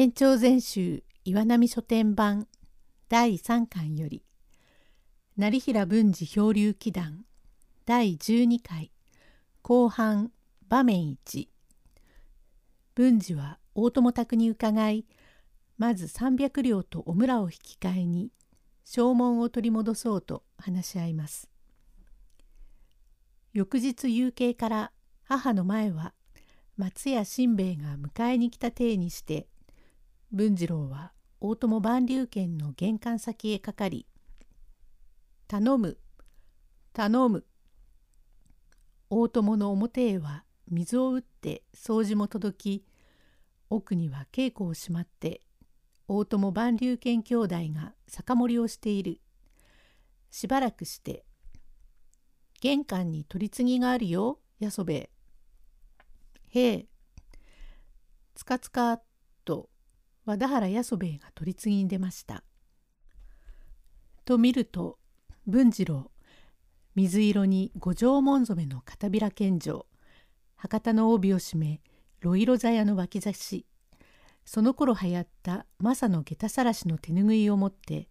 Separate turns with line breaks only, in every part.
延長全集岩波書店版第3巻より成平文治漂流記談第12回後半場面1文治は大友宅に伺いまず300両とお村を引き換えに証文を取り戻そうと話し合います。翌日夕景から母の前は松屋新兵衛が迎えに来た体にして文次郎は大友万流軒の玄関先へかかり「頼む頼む」大友の表へは水を打って掃除も届き奥には稽古をしまって大友万流軒兄弟が酒盛りをしている。しばらくして「玄関に取り次ぎがあるよやそべ」「へえ」つかつか和田原八十兵衛が取り次ぎに出ました。と見ると文次郎水色に五条紋染めの片びら献上博多の帯を締めロイロザヤの脇差しその頃流行った正の下駄さらしの手ぬぐいを持って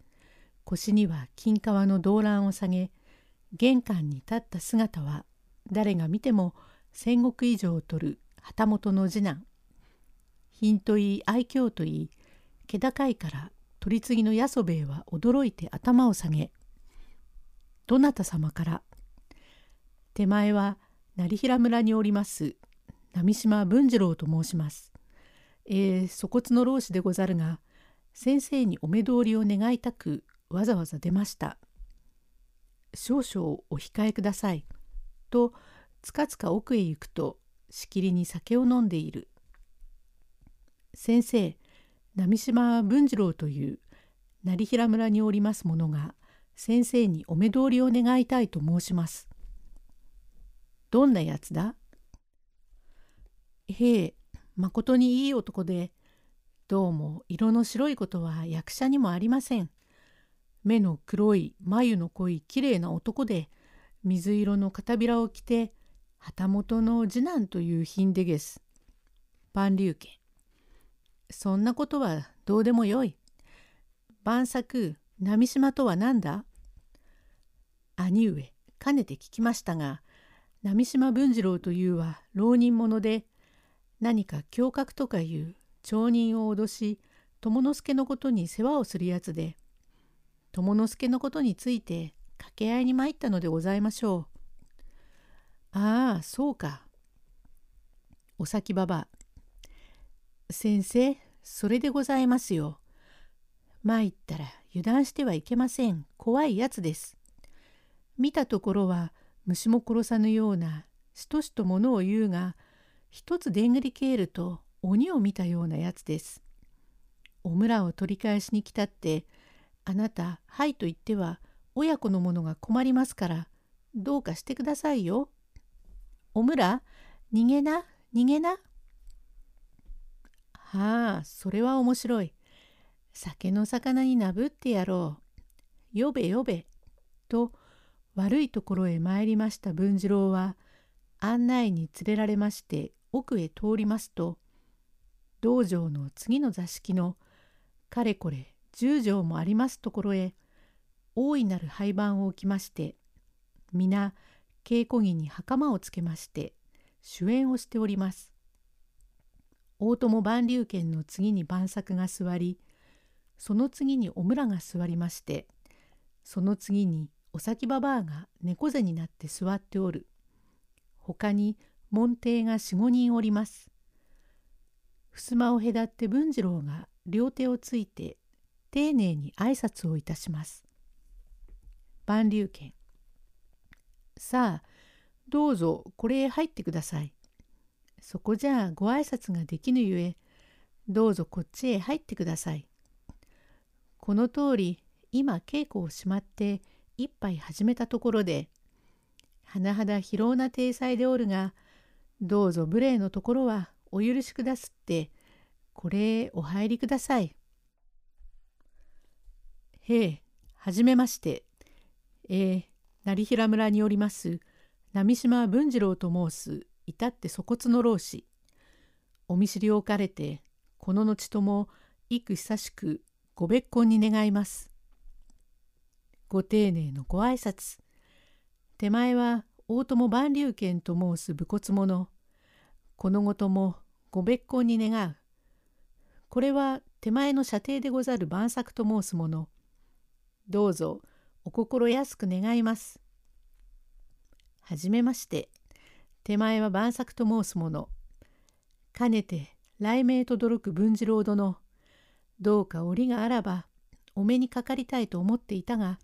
腰には金皮の動乱を下げ玄関に立った姿は誰が見ても戦国以上を取る旗本の次男品といい愛嬌といい気高いから取り次ぎの八十兵衛は驚いて頭を下げ「どなた様から手前は成平村におります波島文次郎と申します。えー、粗骨の老子でござるが先生にお目通りを願いたくわざわざ出ました。少々お控えください。とつかつか奥へ行くとしきりに酒を飲んでいる。先生波島文次郎という成平村におります者が先生にお目通りを願いたいと申します。どんなやつだ？へえまことにいい男でどうも色の白いことは役者にもありません。目の黒い眉の濃いきれいな男で水色の片びらを着て旗本の次男という品でげす。万流家。そんなことはどうでもよい。晩作、波島とは何だ？兄上、かねて聞きましたが、波島文次郎というは浪人者で、何か侠客とかいう町人を脅し、友之助のことに世話をするやつで、友之助のことについて掛け合いに参ったのでございましょう。ああ、そうか。お先ばば。先生、それでございますよ。参ったら油断してはいけません。怖いやつです。見たところは虫も殺さぬようなしとしとものを言うが、一つでんぐりけえると鬼を見たようなやつです。お村を取り返しに来たって、あなた、はいと言っては親子の者が困りますから、どうかしてくださいよ。お村、逃げな、逃げな。はあ、それは面白い。酒の魚になぶってやろう。呼べ呼べ。と悪いところへ参りました文次郎は案内に連れられまして奥へ通りますと道場の次の座敷のかれこれ十畳もありますところへ大いなる廃盤を置きまして皆稽古着に袴をつけまして主演をしております。大友万流軒の次に万作が座りその次にお村が座りましてその次にお先ばばあが猫背になって座っておる他に門弟が四五人おります。襖を隔って文次郎が両手をついて丁寧に挨拶をいたします。万流軒さあどうぞこれへ入ってください。そこじゃご挨拶ができぬゆえ、どうぞこっちへ入ってください。この通り、今稽古をしまって一杯始めたところで、甚だ疲労な体裁でおるが、どうぞ無礼のところはお許しくだすって、これへお入りください。へえ、はじめまして。えー、成平村におります、波島文次郎と申す至って粗骨の老子お見知りをかれてこの後とも幾久しくご別婚に願います。ご丁寧のご挨拶。手前は大友万竜拳と申す武骨者。このごともご別婚に願う。これは手前の射程でござる万作と申すもの。どうぞお心安く願います。はじめまして。手前は万作と申すもの。かねて雷鳴とどろく文次郎殿。どうか折があらばお目にかかりたいと思っていたが、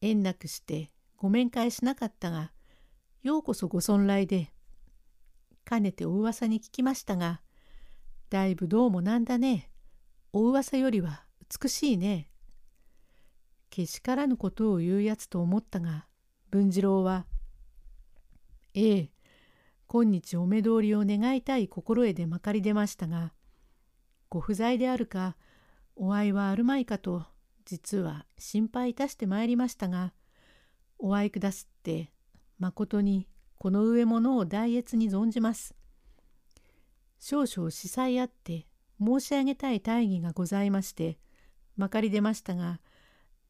縁なくしてご面会しなかったが、ようこそご尊来で。かねてお噂に聞きましたが、だいぶどうもなんだね。お噂よりは美しいね。けしからぬことを言うやつと思ったが、文次郎は、ええ、今日お目通りを願いたい心得でまかり出ましたが、ご不在であるか、お会いはあるまいかと、実は心配いたしてまいりましたが、お会いくだすって、まことにこの上ものを大悦に存じます。少々司祭あって申し上げたい大義がございまして、まかり出ましたが、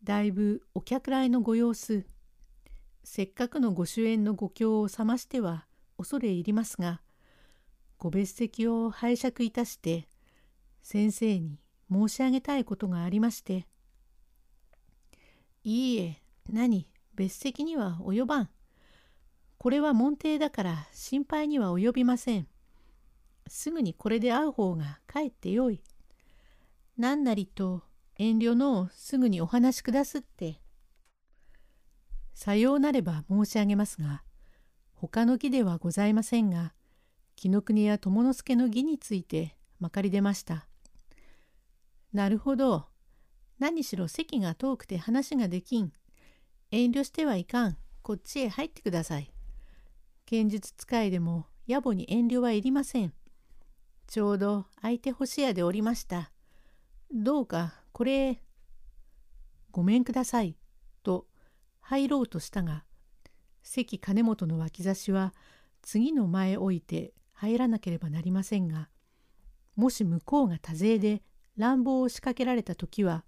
だいぶお客来のご様子、せっかくのご主演のご興を覚ましては恐れ入りますが、ご別席を拝借いたして、先生に申し上げたいことがありまして。いいえ、何、別席には及ばん。これは門弟だから心配には及びません。すぐにこれで会う方がかえってよい。何なりと遠慮のすぐにお話しくだすって。さようなれば申し上げますが、他の義ではございませんが、紀ノ国や友之助の義についてまかり出ました。なるほど。何しろ席が遠くて話ができん。遠慮してはいかん。こっちへ入ってください。剣術使いでも野暮に遠慮はいりません。ちょうど相手干し屋でおりました。どうかこれへごめんください。と入ろうとしたが、関金本の脇差しは次の前置いて入らなければなりませんが、もし向こうが多勢で乱暴を仕掛けられた時は、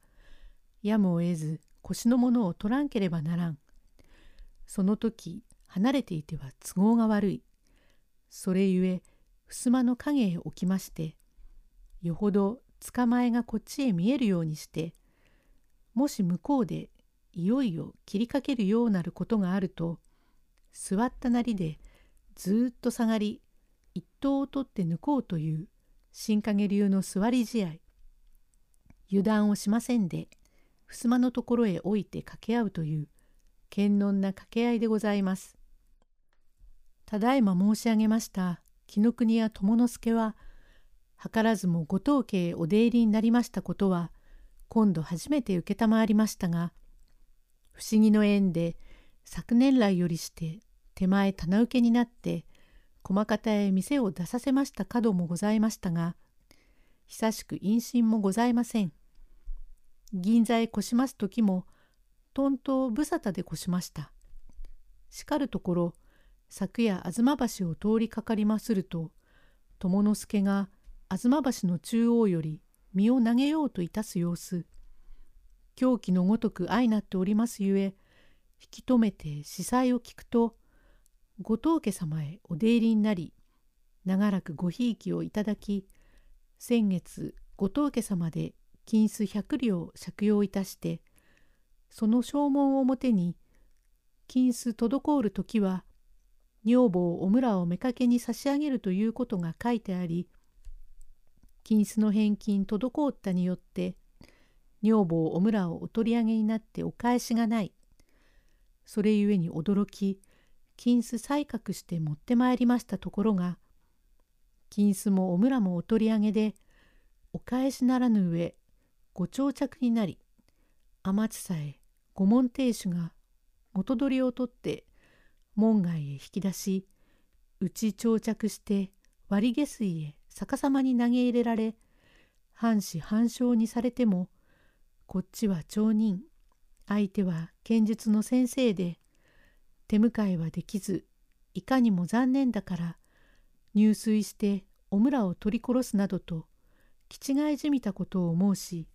やむを得ず腰のものを取らんければならん。その時離れていては都合が悪い。それゆえ襖の影へ置きましてよほど捕まえがこっちへ見えるようにしてもし向こうでいよいよ切りかけるようなることがあると座ったなりでずっと下がり一刀を取って抜こうという新影流の座り試合油断をしませんで襖のところへ置いて掛け合うという堅能な掛け合いでございます。ただいま申し上げました紀ノ国や友之助は図らずもご当家へお出入りになりましたことは今度初めて承りましたが不思議の縁で昨年来よりして手前棚受けになって駒方へ店を出させました角もございましたが久しく音信もございません。銀座へ越します時もとんと無沙汰で越しました。しかるところ昨夜吾妻橋を通りかかりますると友之助が吾妻橋の中央より身を投げようといたす様子狂気のごとく相なっておりますゆえ引き止めて司祭を聞くと後藤家様へお出入りになり長らくごひいきをいただき先月後藤家様で金子百両借用いたしてその証文をもてに金子滞る時は女房お村を妾に差し上げるということが書いてあり金子の返金滞ったによって女房お村をお取り上げになってお返しがない。それゆえに驚き金子採覚して持ってまいりましたところが金子もお村もお取り上げでお返しならぬ上ご長着になり天地さえ御門亭主が元取りを取って門外へ引き出し内長着して割下水へ逆さまに投げ入れられ半死半生にされてもこっちは町人相手は剣術の先生で手向かいはできずいかにも残念だから入水してお村を取り殺すなどと気違いじみたことを申し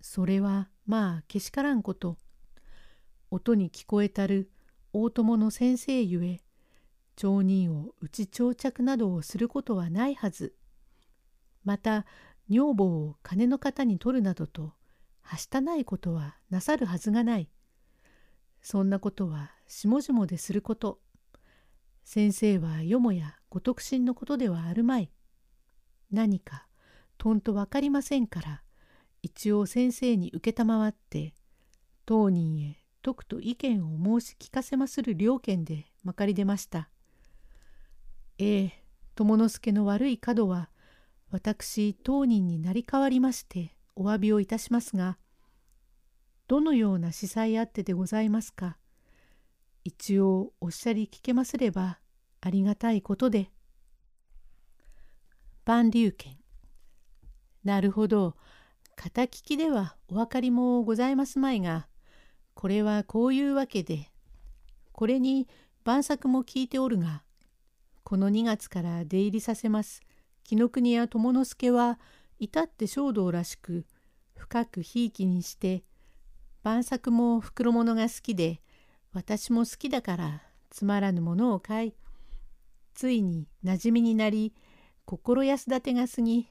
それはまあけしからんこと。音に聞こえたる大友の先生ゆえ町人を打ち長着などをすることはないはず。また女房を金の方に取るなどとはしたないことはなさるはずがない。そんなことは下々ですること。先生はよもやご特進のことではあるまい。何かとんと分かりませんから一応先生に承って当人へとくと意見を申し聞かせまする了見でまかり出ました。ええ友之助の悪い角は私当人になり代わりましてお詫びをいたしますがどのような司祭あってでございますか一応おっしゃり聞けますればありがたいことで。万流剣なるほど片利きではお分かりもございますまいがこれはこういうわけでこれに晩作も聞いておるがこの2月から出入りさせます紀ノ国や友之助は至って衝動らしく深くひいきにして晩作も袋物が好きで私も好きだからつまらぬものを買いついに馴染みになり心安立てが過ぎ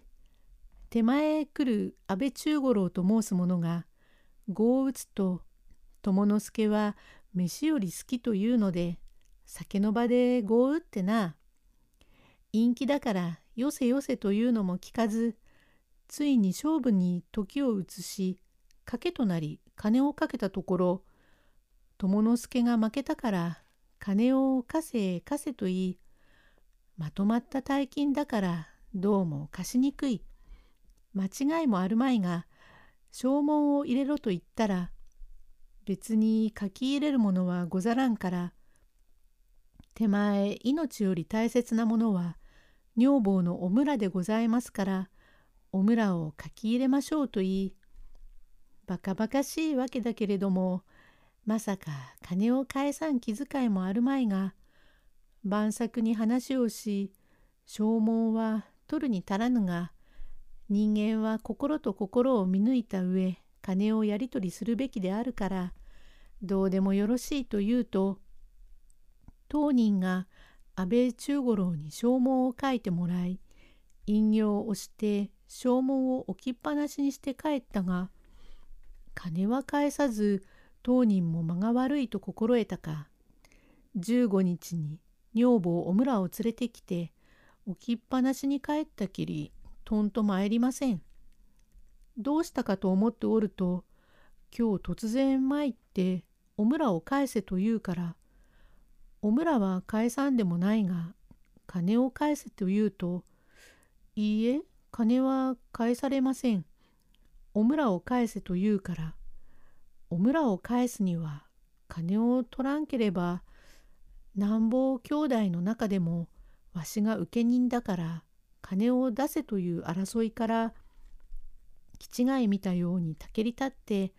手前へ来る安倍中五郎と申す者が碁を打つと友之助は飯より好きというので酒の場で碁を打ってな。陰気だからよせよせというのも聞かずついに勝負に時を移し賭けとなり金をかけたところ友之助が負けたから金を貸せ貸せと言いまとまった大金だからどうも貸しにくい。間違いもあるまいが証文を入れろと言ったら別に書き入れるものはござらんから手前命より大切なものは女房のお村でございますからお村を書き入れましょうと言いバカバカしいわけだけれどもまさか金を返さん気遣いもあるまいが晩作に話をし証文は取るに足らぬが人間は心と心を見抜いた上金をやり取りするべきであるからどうでもよろしいと言うと当人が安倍中五郎に証文を書いてもらい引用をして証文を置きっぱなしにして帰ったが金は返さず当人も間が悪いと心得たか15日に女房お村を連れてきて置きっぱなしに帰ったきりとんと参りません。どうしたかと思っておると今日突然参ってお村を返せと言うからお村は返さんでもないが金を返せと言うといいえ金は返されません。お村を返せと言うからお村を返すには金を取らんければなんぼ兄弟の中でもわしが請人だから金を出せという争いから気違い見たようにたけり立って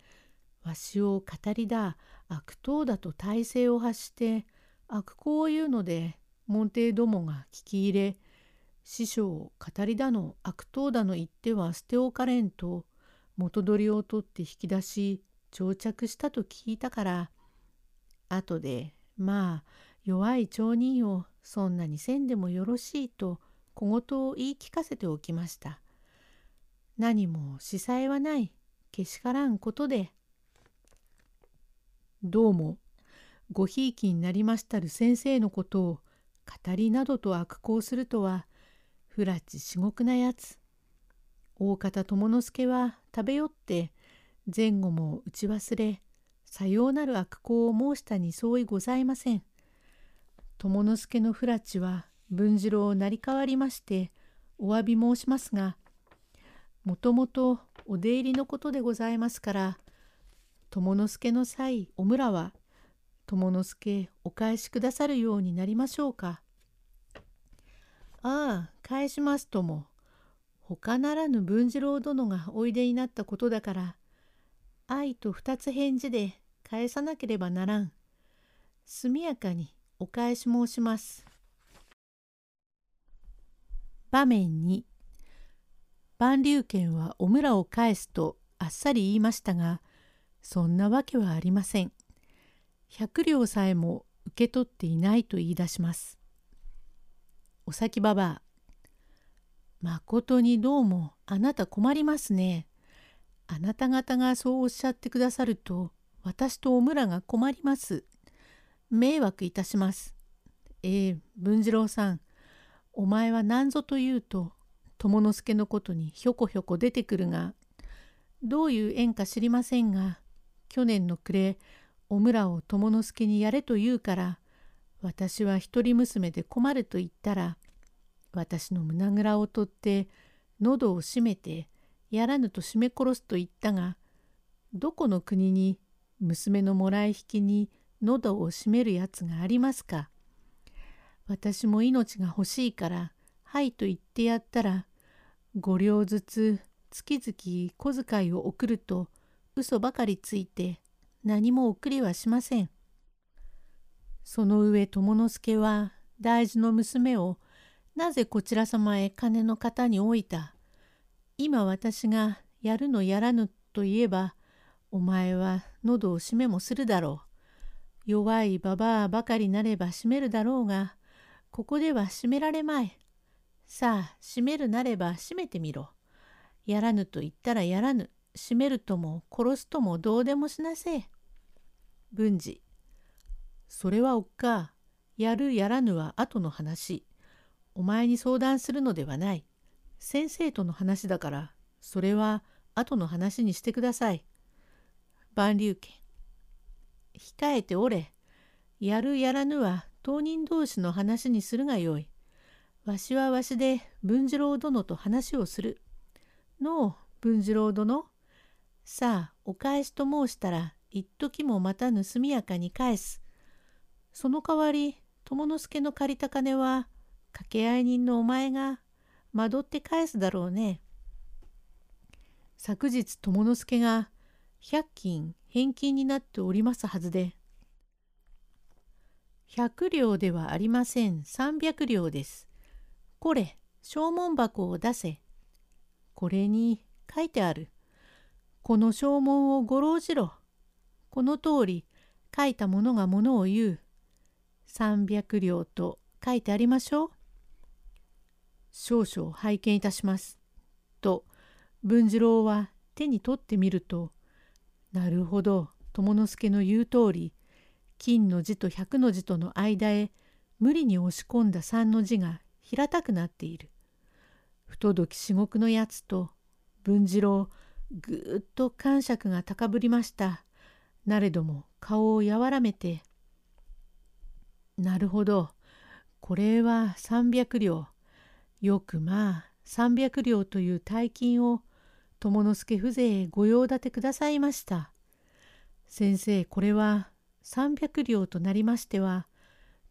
わしを語りだ悪党だと体勢を発して悪行を言うので門弟どもが聞き入れ師匠語りだの悪党だの言っては捨ておかれんと元取りを取って引き出し長着したと聞いたから後でまあ弱い町人をそんなにせんでもよろしいと小言を言い聞かせておきました。何も司祭はないけしからんことでどうもごひいきになりましたる先生のことを語りなどと悪行するとは不らち至極なやつ。大方友之助は食べよって前後も打ち忘れさようなる悪行を申したに相違ございません。友之助の不らちは文次郎を成り代わりましてお詫び申しますがもともとお出入りのことでございますから友之助の際お村は友之助お返しくださるようになりましょうか。ああ返しますとも他ならぬ文次郎殿がおいでになったことだから愛と二つ返事で返さなければならん。速やかにお返し申します。場面に万竜拳はお村を返すとあっさり言いましたが、そんなわけはありません。百両さえも受け取っていないと言い出します。お先ばばまことにどうもあなた困りますね。あなた方がそうおっしゃってくださると私とお村が困ります。迷惑いたします。ええ文次郎さんお前は何ぞと言うと友之助のことにひょこひょこ出てくるがどういう縁か知りませんが去年の暮れお村を友之助にやれと言うから私は一人娘で困ると言ったら私の胸ぐらを取って喉を締めてやらぬと締め殺すと言ったがどこの国に娘のもらい引きに喉を締めるやつがありますか私も命が欲しいからはいと言ってやったら5両ずつ月々小遣いを送ると嘘ばかりついて何も送りはしません。その上友之助は大事の娘をなぜこちら様へ金の方に置いた？今私がやるのやらぬと言えばお前は喉を締めもするだろう。弱いババアばかりなれば締めるだろうがここでは締められまい。さあ締めるなれば締めてみろ。やらぬと言ったらやらぬ。締めるとも殺すともどうでもしなせえ。文治。それはおっか。やるやらぬは後の話。お前に相談するのではない。先生との話だから、それは後の話にしてください。万竜家。控えておれ。やるやらぬは当人同士の話にするがよい。わしはわしで文次郎殿と話をする。のう、文次郎殿。さあ、お返しと申したら、一時もまた盗みやかに返す。その代わり、友之助の借りた金は、掛け合い人のお前が、惑って返すだろうね。昨日友之助が、百金返金になっておりますはずで、百両ではありません、三百両です。これ、証文箱を出せ。これに書いてある。この証文をごろうじろ。この通り書いたものがものを言う。三百両と書いてありましょう。少々拝見いたします。と文次郎は手に取ってみるとなるほど友之助の言う通り金の字と百の字との間へ無理に押し込んだ三の字が平たくなっている。不届き至極のやつと文次郎ぐーっと感触が高ぶりました。なれども顔を柔らめて「なるほどこれは300両よくまあ300両という大金を友之助風情へご用立てくださいました。先生これは300両となりましては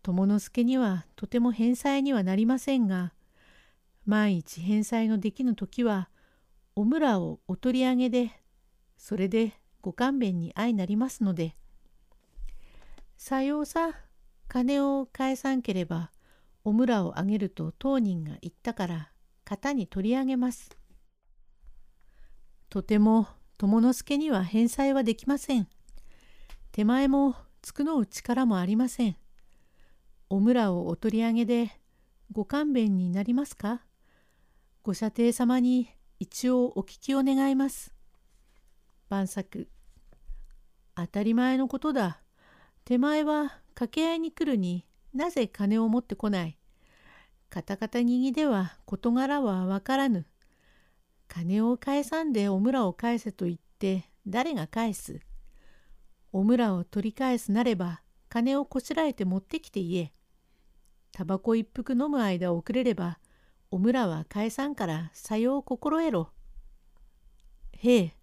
友之助にはとても返済にはなりませんが万一返済のできぬ時はお村をお取り上げでそれでご勘弁に相なりますので。さようさ、金を返さんければ、お村をあげると当人が言ったから、型に取り上げます。とても友之助には返済はできません。手前も償う力もありません。お村をお取り上げでご勘弁になりますか？ご舎弟様に一応お聞きを願います。晩作当たり前のことだ。手前は掛け合いに来るになぜ金を持ってこない？カタカタにぎでは事柄はわからぬ。金を返さんでお村を返せと言って誰が返す？お村を取り返すなれば金をこしらえて持ってきて言え。タバコ一服飲む間遅れればお村は返さんからさよう心得ろ。へえ、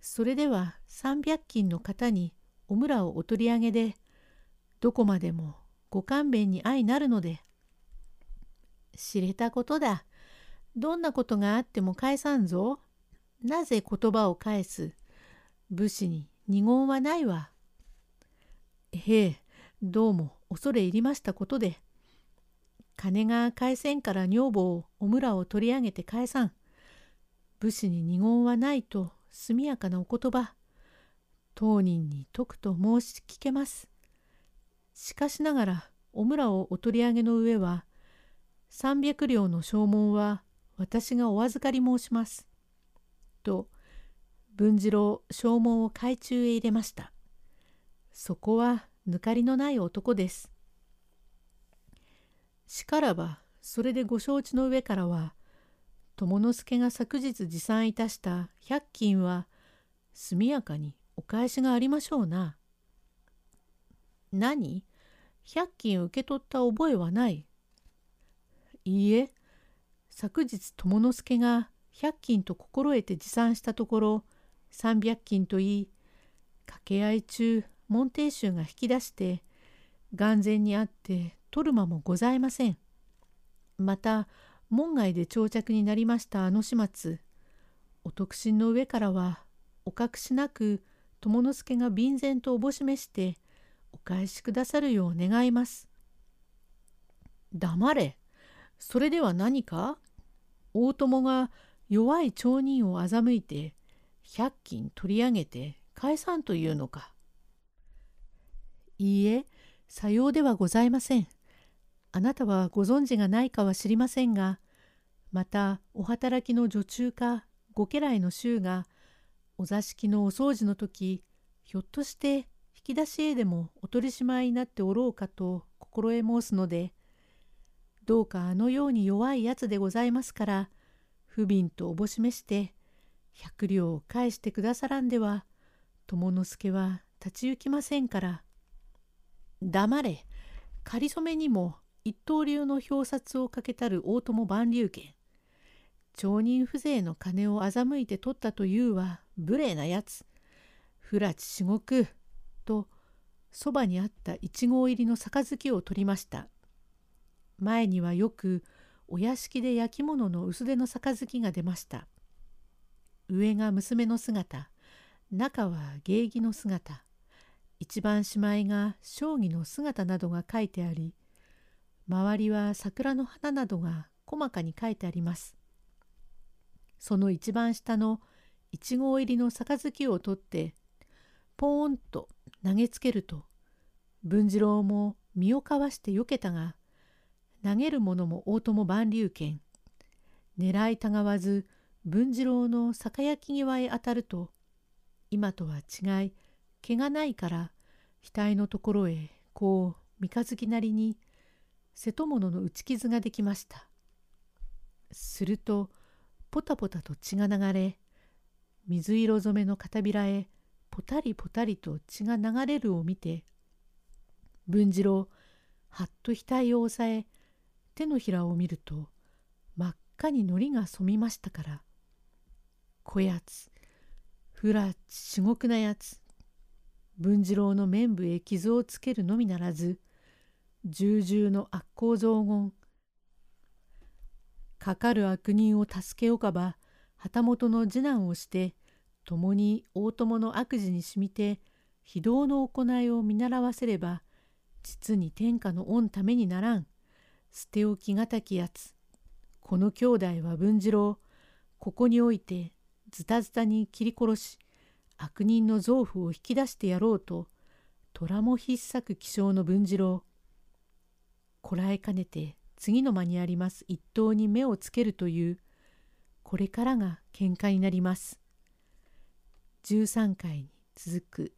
それでは300金の方にお村をお取り上げでどこまでもご勘弁に相なるので知れたことだ。どんなことがあっても返さんぞ。なぜ言葉を返す。武士に二言はないわ。へえどうも恐れ入りましたことで。金が返せんから女房をお村を取り上げて返さん。武士に二言はないと速やかなお言葉。当人に説くと申し聞けます。しかしながらお村をお取り上げの上は三百両の証文は私がお預かり申します。と文次郎証文を懐中へ入れました。そこは抜かりのない男です。しからばそれでご承知の上からは友之助が昨日持参いたした百金は速やかにお返しがありましょうな。何？百金受け取った覚えはない。いいえ、昨日友之助が百金と心得て持参したところ三百金といい掛け合い中門弟衆が引き出して眼前にあって取る間もございません。また門外で長着になりましたあの始末お特進の上からはお隠しなく友之助が便然とおぼしめしてお返しくださるよう願います。黙れ。それでは何か？大友が弱い町人を欺いて百金取り上げて返さんというのか。いいえ、さようではございません。あなたはご存知がないかは知りませんが、またお働きの女中かご家来の衆がお座敷のお掃除の時ひょっとしてき出しへでもお取りしまいになっておろうかと心得申すのでどうかあのように弱いやつでございますから不憫とおぼしめして百両を返してくださらんでは友之助は立ち行きませんから黙れ仮初めにも一刀流の表札をかけたる大友万竜拳町人風情の金を欺いて取ったというは無礼なやつ。不埒至極。そばにあった一合入りの杯を取りました。前にはよくお屋敷で焼き物の薄手の杯が出ました。上が娘の姿、中は芸妓の姿、一番しまいが将棋の姿などが書いてあり、周りは桜の花などが細かに書いてあります。その一番下の一合入りの杯を取ってポーンと投げつけると文次郎も身をかわしてよけたが投げる者も大友万竜拳狙いたがわず文次郎の酒焼き際へ当たると今とは違い毛がないから額のところへこう三日月なりに瀬戸物の打ち傷ができました。するとポタポタと血が流れ水色染めの片びらへポタリポタリと血が流れるを見て文次郎はっと額を押さえ手のひらを見ると真っ赤にのりが染みましたから「こやつふら至極なやつ」文次郎の面部へ傷をつけるのみならず重々の悪行雑言かかる悪人を助けおかば旗本の次男をして共に大友の悪事にしみて非道の行いを見習わせれば実に天下の御ためにならん捨て置きがたきやつこの兄弟は文次郎ここにおいてズタズタに切り殺し悪人の臓腑を引き出してやろうと虎も必作気性の文次郎こらえかねて次の間にあります一刀に目をつけるというこれからが喧嘩になります。13回に続く